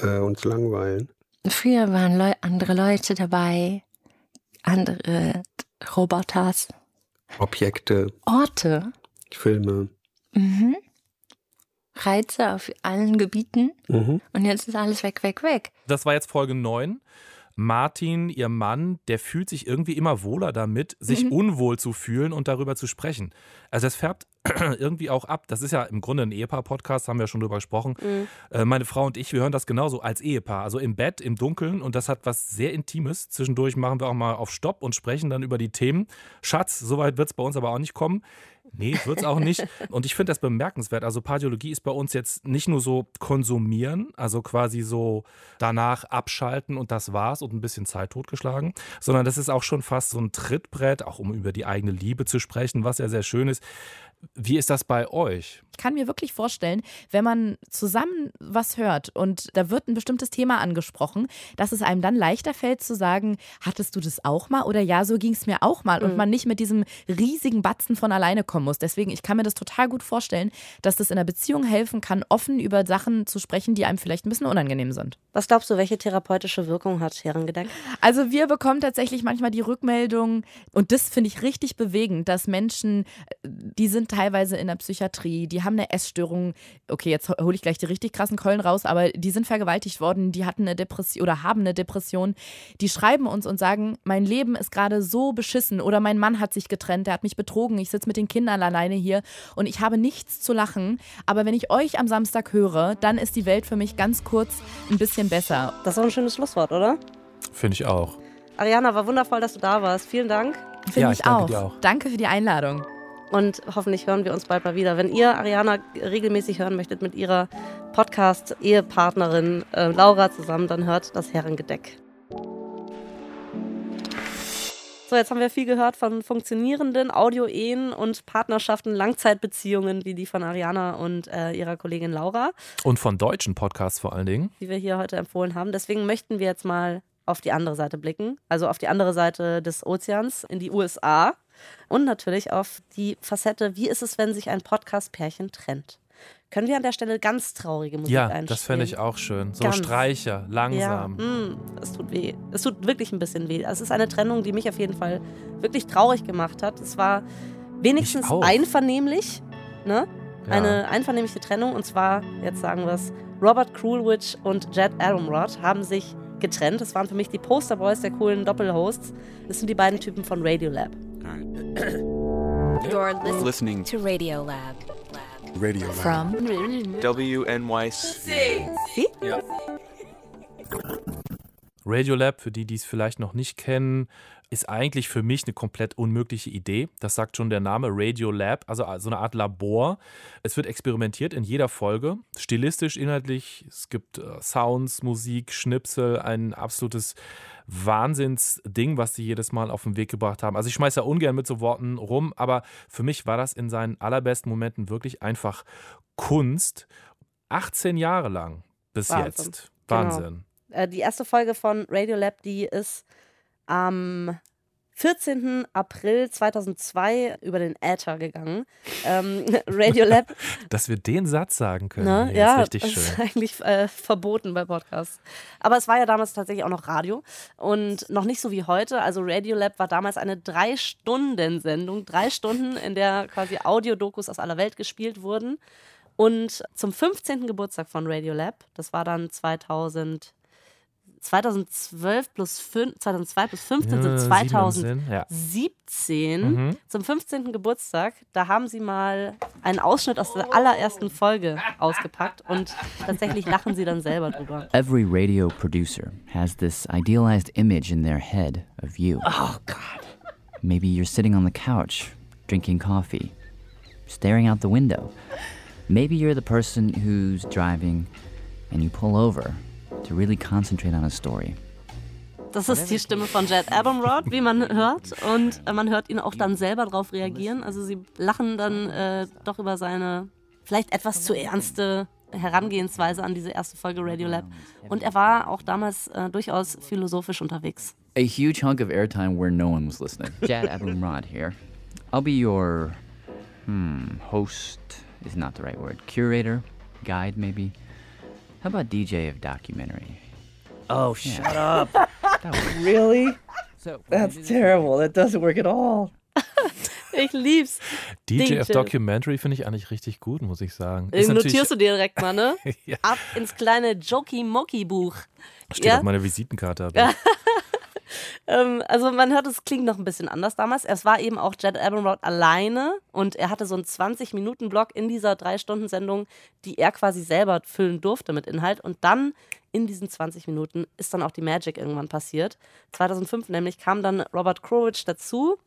äh, uns langweilen. Früher waren Leu andere Leute dabei, andere Roboters, Objekte, Orte, Filme. mhm. Reize auf allen Gebieten. Mhm. Und jetzt ist alles weg, weg, weg. Das war jetzt Folge 9. Martin, ihr Mann, der fühlt sich irgendwie immer wohler damit, sich Mhm. unwohl zu fühlen und darüber zu sprechen. Also es färbt irgendwie auch ab. Das ist ja im Grunde ein Ehepaar-Podcast, haben wir ja schon drüber gesprochen. Mhm. Äh, meine Frau und ich, wir hören das genauso als Ehepaar. Also im Bett, im Dunkeln und das hat was sehr Intimes. Zwischendurch machen wir auch mal auf Stopp und sprechen dann über die Themen. Schatz, soweit wird es bei uns aber auch nicht kommen. Nee, wird es auch nicht. Und ich finde das bemerkenswert. Also Pardiologie ist bei uns jetzt nicht nur so konsumieren, also quasi so danach abschalten und das war's und ein bisschen Zeit totgeschlagen, sondern das ist auch schon fast so ein Trittbrett, auch um über die eigene Liebe zu sprechen, was ja sehr schön ist. Wie ist das bei euch? Ich kann mir wirklich vorstellen, wenn man zusammen was hört und da wird ein bestimmtes Thema angesprochen, dass es einem dann leichter fällt zu sagen, hattest du das auch mal oder ja, so ging es mir auch mal und Mhm. man nicht mit diesem riesigen Batzen von alleine kommt vorkommen muss. Deswegen, ich kann mir das total gut vorstellen, dass das in einer Beziehung helfen kann, offen über Sachen zu sprechen, die einem vielleicht ein bisschen unangenehm sind. Was glaubst du, welche therapeutische Wirkung hat Herrengedeck? Also wir bekommen tatsächlich manchmal die Rückmeldung und das finde ich richtig bewegend, dass Menschen, die sind teilweise in der Psychiatrie, die haben eine Essstörung, okay, jetzt hole ich gleich die richtig krassen Keulen raus, aber die sind vergewaltigt worden, die hatten eine Depression oder haben eine Depression, die schreiben uns und sagen, mein Leben ist gerade so beschissen oder mein Mann hat sich getrennt, der hat mich betrogen, ich sitze mit den Kindern alleine hier und ich habe nichts zu lachen, aber wenn ich euch am Samstag höre, dann ist die Welt für mich ganz kurz ein bisschen besser. Das ist auch ein schönes Schlusswort, oder? Finde ich auch. Ariana, war wundervoll, dass du da warst. Vielen Dank. Finde Ja, ich, ich danke auch. dir auch. Danke für die Einladung. Und hoffentlich hören wir uns bald mal wieder. Wenn ihr Ariana regelmäßig hören möchtet mit ihrer Podcast-Ehepartnerin äh, Laura zusammen, dann hört das Herrengedeck. So, jetzt haben wir viel gehört von funktionierenden Audio-Ehen und Partnerschaften, Langzeitbeziehungen wie die von Ariana und äh, ihrer Kollegin Laura, Und von deutschen Podcasts vor allen Dingen. die wir hier heute empfohlen haben. Deswegen möchten wir jetzt mal auf die andere Seite blicken, also auf die andere Seite des Ozeans, in die USA und natürlich auf die Facette, wie ist es, wenn sich ein Podcast-Pärchen trennt. Können wir an der Stelle ganz traurige Musik Ja, einspielen? das fände ich auch schön. So Ganz. Streicher, langsam. Ja, mm, es tut weh. Es tut wirklich ein bisschen weh. Es ist eine Trennung, die mich auf jeden Fall wirklich traurig gemacht hat. Es war wenigstens einvernehmlich, ne? Ja. Eine einvernehmliche Trennung. Und zwar, jetzt sagen wir es, Robert Krulwich und Jed Adamrod haben sich getrennt. Das waren für mich die Posterboys der coolen Doppelhosts. Das sind die beiden Typen von Radiolab. You're listening Listening to Radio Lab. Radio From WNYC. Radiolab, für die, die es vielleicht noch nicht kennen, ist eigentlich für mich eine komplett unmögliche Idee. Das sagt schon der Name Radiolab, also so eine Art Labor. Es wird experimentiert in jeder Folge, stilistisch, inhaltlich. Es gibt äh, Sounds, Musik, Schnipsel, ein absolutes Wahnsinnsding, was sie jedes Mal auf den Weg gebracht haben. Also ich schmeiße ja ungern mit so Worten rum, aber für mich war das in seinen allerbesten Momenten wirklich einfach Kunst. 18 Jahre lang bis Wahnsinn. jetzt. Genau. Wahnsinn. Äh, die erste Folge von Radiolab, die ist am 14. April 2002 über den Äther gegangen. Ähm, Radiolab Dass wir den Satz sagen können. Ne? Ja, ist richtig das schön. ist eigentlich äh, verboten bei Podcasts. Aber es war ja damals tatsächlich auch noch Radio und noch nicht so wie heute. Also Radiolab war damals eine Drei-Stunden-Sendung, drei Stunden, in der quasi Audiodokus aus aller Welt gespielt wurden. Und zum 15. Geburtstag von Radiolab, das war dann 2000, 2012 plus 5, 2002 plus 15 sind Ja, 2017. sieben Ja. Mhm. Zum 15. Geburtstag, da haben sie mal einen Ausschnitt aus der allerersten Folge ausgepackt und tatsächlich lachen sie dann selber drüber. Every radio producer has this idealized image in their head of you. Oh, God. Maybe you're sitting on the couch, drinking coffee, staring out the window. Maybe you're the person who's driving and you pull over to really concentrate on a story. Das ist die Stimme von Jed Abumrod, wie man hört. Und äh, man hört ihn auch dann selber darauf reagieren. Also sie lachen dann äh, doch über seine vielleicht etwas zu ernste Herangehensweise an diese erste Folge Radiolab. Und er war auch damals äh, durchaus philosophisch unterwegs. A huge hunk of airtime where no one was listening. Jad Abumrad here. I'll be your hmm, host is not the right word. Curator, guide maybe. How about DJ of documentary? Oh, Yeah. shut up. Really? So That's terrible. That doesn't work at all. Ich lieb's. DJ of. Documentary finde ich eigentlich richtig gut, muss ich sagen. Äh, Notierst du dir direkt mal, ne? Ja. Ab ins kleine Jokey-Moki-Buch. Steht auf meiner Visitenkarte. Ähm, also man hört, es klingt noch ein bisschen anders damals. Es war eben auch Jed Abumrod alleine und er hatte so einen 20-Minuten-Block in dieser Drei-Stunden-Sendung, die er quasi selber füllen durfte mit Inhalt. Und dann in diesen 20 Minuten ist dann auch die Magic irgendwann passiert. 2005 nämlich kam dann Robert Krulwich dazu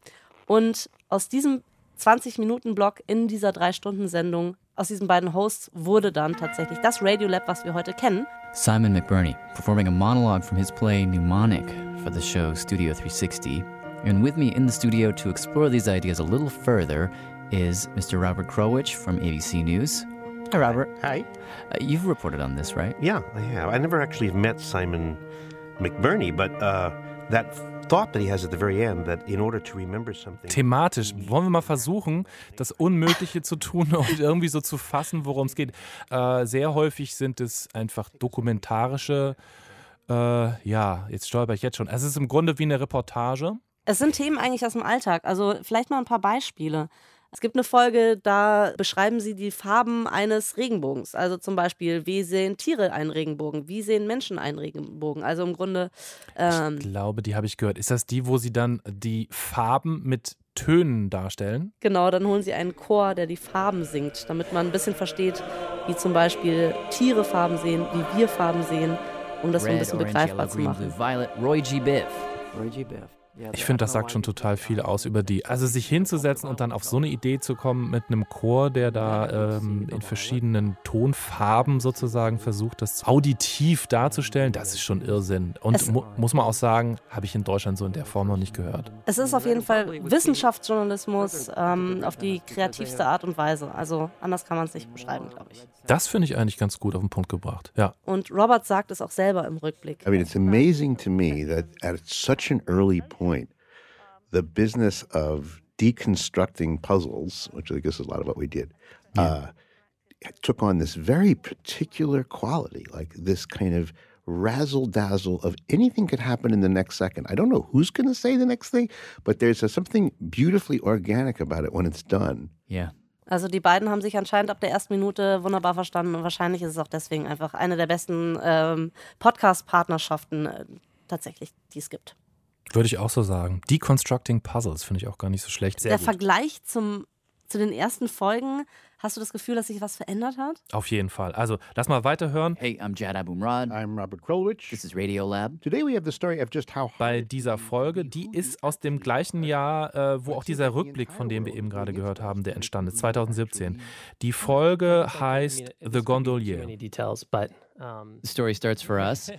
und aus diesem 20-Minuten-Block in dieser Drei-Stunden-Sendung, aus diesen beiden Hosts, wurde dann tatsächlich das Radiolab, was wir heute kennen. Simon McBurney performing a monologue from his play Mnemonic for the show Studio 360. And with me in the studio to explore these ideas a little further is Mr. Robert Krowich from ABC News. Hi, Robert. Hi. Uh, you've reported on this, right? Yeah, I have. I never actually met Simon McBurney, but uh, that Thematisch wollen wir mal versuchen, das Unmögliche zu tun und irgendwie so zu fassen, worum es geht. Äh, sehr häufig sind es einfach dokumentarische, äh, ja, jetzt stolper ich jetzt schon. Es ist im Grunde wie eine Reportage. Es sind Themen eigentlich aus dem Alltag. Also vielleicht mal ein paar Beispiele. Es gibt eine Folge, da beschreiben sie die Farben eines Regenbogens. Also zum Beispiel, wie sehen Tiere einen Regenbogen? Wie sehen Menschen einen Regenbogen? Also im Grunde. Ähm, ich glaube, die habe ich gehört. Ist das die, wo sie dann die Farben mit Tönen darstellen? Genau, dann holen sie einen Chor, der die Farben singt, damit man ein bisschen versteht, wie zum Beispiel Tiere Farben sehen, wie wir Farben sehen, um das so ein bisschen begreifbar zu machen. Violet, Roy G. Biff. Roy G. Biff. Ich finde, das sagt schon total viel aus über die. Also sich hinzusetzen und dann auf so eine Idee zu kommen mit einem Chor, der da ähm, in verschiedenen Tonfarben sozusagen versucht, das auditiv darzustellen, das ist schon Irrsinn. Und mu muss man auch sagen, habe ich in Deutschland so in der Form noch nicht gehört. Es ist auf jeden Fall Wissenschaftsjournalismus ähm, auf die kreativste Art und Weise. Also anders kann man es nicht beschreiben, glaube ich. Das finde ich eigentlich ganz gut auf den Punkt gebracht. Ja. Und Robert sagt es auch selber im Rückblick. I mean, it's amazing to me that at such an early point, the business of deconstructing puzzles, which I guess is a lot of what we did, uh, took on this very particular quality, like this kind of razzle dazzle of anything could happen in the next second. I don't know who's going to say the next thing, but there's a, something beautifully organic about it when it's done. Yeah. Also die beiden haben sich anscheinend ab der ersten Minute wunderbar verstanden und wahrscheinlich ist es auch deswegen einfach eine der besten ähm, Podcast-Partnerschaften äh, tatsächlich, die es gibt. Würde ich auch so sagen. Deconstructing Puzzles finde ich auch gar nicht so schlecht. Sehr der gut. Vergleich zum, zu den ersten Folgen, hast du das Gefühl, dass sich was verändert hat? Auf jeden Fall. Also, lass mal weiterhören. Hey, I'm Jad Abumrad. I'm Robert Krulwich. This is Radio Lab. Today we have the story of just how Bei dieser Folge, die ist aus dem gleichen Jahr, äh, wo auch dieser Rückblick, von dem wir eben gerade gehört haben, der entstanden ist, 2017. Die Folge heißt The Gondolier. The story starts for us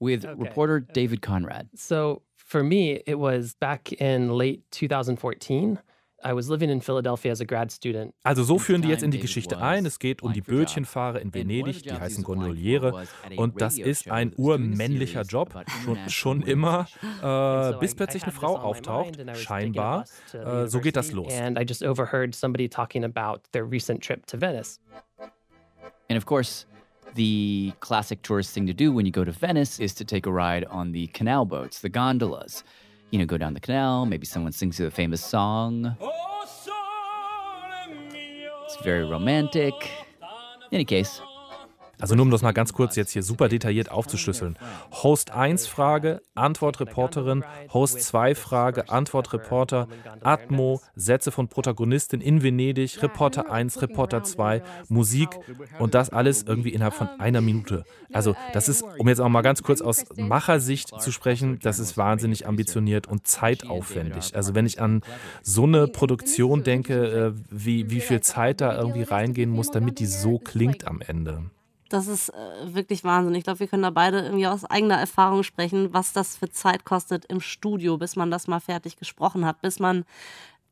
with reporter David Conrad. So for me, it was back in late 2014. I was living in Philadelphia as a grad student. Also so führen die jetzt in die Geschichte ein. Es geht um die Bötchenfahrer in Venedig, die heißen Gondoliere. Und das ist ein urmännlicher Job, schon, schon immer, äh, bis plötzlich eine Frau auftaucht, scheinbar. Äh, so geht das los. And I just overheard somebody talking about their recent trip to Venice. And of course, the classic tourist thing to do when you go to Venice is to take a ride on the canal boats, the gondolas. You know, go down the canal, maybe someone sings you a famous song. Oh, it's very romantic. In any case, Also nur um das mal ganz kurz jetzt hier super detailliert aufzuschlüsseln. Host 1 Frage, Antwort Reporterin, Host 2 Frage, Antwort Reporter, Atmo, Sätze von Protagonistin in Venedig, Reporter 1, Reporter 2, Musik und das alles irgendwie innerhalb von einer Minute. Also das ist, um jetzt auch mal ganz kurz aus Machersicht zu sprechen, das ist wahnsinnig ambitioniert und zeitaufwendig. Also wenn ich an so eine Produktion denke, äh, wie, wie viel Zeit da irgendwie reingehen muss, damit die so klingt am Ende. Das ist äh, wirklich Wahnsinn. Ich glaube, wir können da beide irgendwie aus eigener Erfahrung sprechen, was das für Zeit kostet im Studio, bis man das mal fertig gesprochen hat, bis man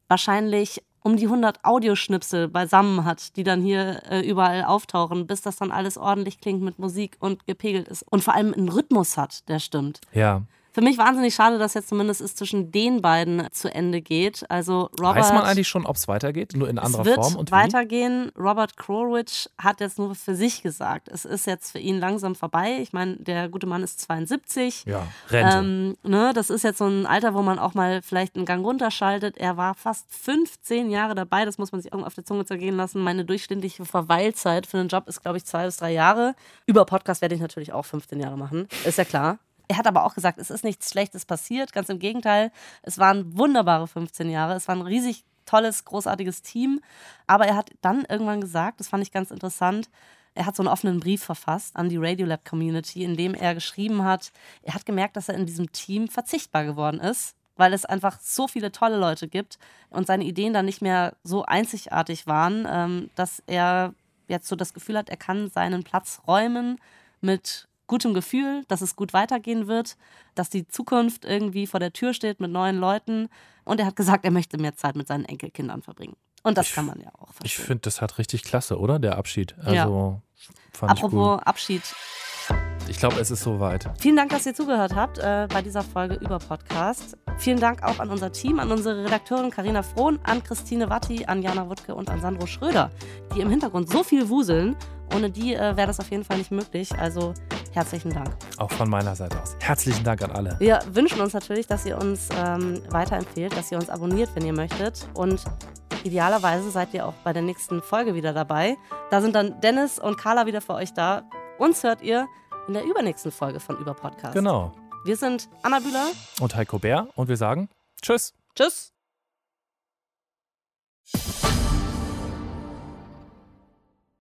wahrscheinlich um die 100 Audioschnipsel beisammen hat, die dann hier äh, überall auftauchen, bis das dann alles ordentlich klingt mit Musik und gepegelt ist und vor allem einen Rhythmus hat, der stimmt. Ja. Für mich wahnsinnig schade, dass jetzt zumindest es zwischen den beiden zu Ende geht. Also Robert. Weiß man eigentlich schon, ob es weitergeht? Nur in anderer es wird Form und wie? weitergehen. Robert Krulwich hat jetzt nur für sich gesagt, es ist jetzt für ihn langsam vorbei. Ich meine, der gute Mann ist 72. Ja, Rente. Ähm, ne, das ist jetzt so ein Alter, wo man auch mal vielleicht einen Gang runterschaltet. Er war fast 15 Jahre dabei. Das muss man sich irgendwie auf der Zunge zergehen lassen. Meine durchschnittliche Verweilzeit für einen Job ist, glaube ich, zwei bis drei Jahre. Über Podcast werde ich natürlich auch 15 Jahre machen. Ist ja klar. Er hat aber auch gesagt, es ist nichts Schlechtes passiert. Ganz im Gegenteil, es waren wunderbare 15 Jahre. Es war ein riesig tolles, großartiges Team. Aber er hat dann irgendwann gesagt, das fand ich ganz interessant, er hat so einen offenen Brief verfasst an die Radiolab Community, in dem er geschrieben hat, er hat gemerkt, dass er in diesem Team verzichtbar geworden ist, weil es einfach so viele tolle Leute gibt und seine Ideen dann nicht mehr so einzigartig waren, ähm, dass er jetzt so das Gefühl hat, er kann seinen Platz räumen mit gutem Gefühl, dass es gut weitergehen wird, dass die Zukunft irgendwie vor der Tür steht mit neuen Leuten. Und er hat gesagt, er möchte mehr Zeit mit seinen Enkelkindern verbringen. Und das Ich- kann man ja auch Ich verstehen. finde, das hat richtig klasse, oder? Der Abschied. Ja. Also fand Apropos ich Abschied. Ich glaube, es ist soweit. Vielen Dank, dass ihr zugehört habt äh, bei dieser Folge über Podcast. Vielen Dank auch an unser Team, an unsere Redakteurin Karina Frohn, an Christine Watti, an Jana Wuttke und an Sandro Schröder, die im Hintergrund so viel wuseln. Ohne die äh, wäre das auf jeden Fall nicht möglich. Also herzlichen Dank. Auch von meiner Seite aus. Herzlichen Dank an alle. Wir wünschen uns natürlich, dass ihr uns ähm, weiterempfehlt, dass ihr uns abonniert, wenn ihr möchtet. Und idealerweise seid ihr auch bei der nächsten Folge wieder dabei. Da sind dann Dennis und Carla wieder für euch da. Uns hört ihr in der übernächsten Folge von Über Podcast. Genau. Wir sind Anna Bühler Und Heiko Bär und wir sagen Tschüss. Tschüss.